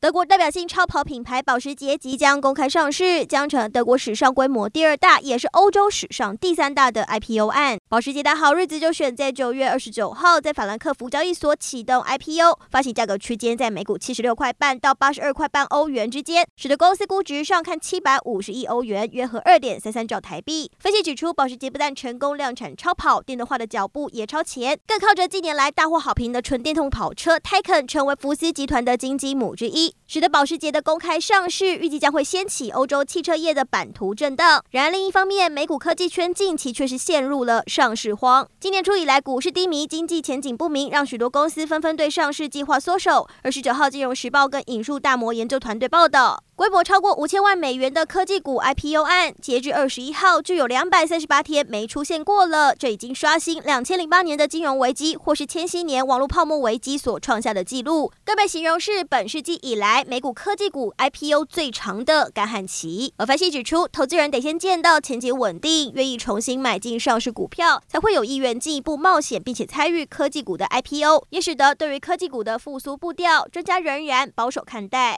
德国代表性超跑品牌保时捷即将公开上市，将成德国史上规模第二大，也是欧洲史上第三大的 IPO 案。保时捷的好日子就选在九月二十九号，在法兰克福交易所启动 IPO，发行价格区间在每股七十六块半到八十二块半欧元之间，使得公司估值上看七百五十亿欧元，约合二点三三兆台币。分析指出，保时捷不但成功量产超跑，电动化的脚步也超前，更靠着近年来大获好评的纯电动跑车 Taycan 成为福斯集团的金鸡母之一。使得保时捷的公开上市预计将会掀起欧洲汽车业的版图震荡。然而另一方面，美股科技圈近期却是陷入了上市荒。今年初以来，股市低迷，经济前景不明，让许多公司纷纷对上市计划缩手。而十九号，《金融时报》跟引述大摩研究团队报道。规模超过五千万美元的科技股 IPO 案，截至二十一号就有两百三十八天没出现过了。这已经刷新两千零八年的金融危机或是千禧年网络泡沫危机所创下的纪录，更被形容是本世纪以来美股科技股 IPO 最长的干旱期。而分析指出，投资人得先见到前景稳定、愿意重新买进上市股票，才会有意愿进一步冒险，并且参与科技股的 IPO，也使得对于科技股的复苏步调，专家仍然保守看待。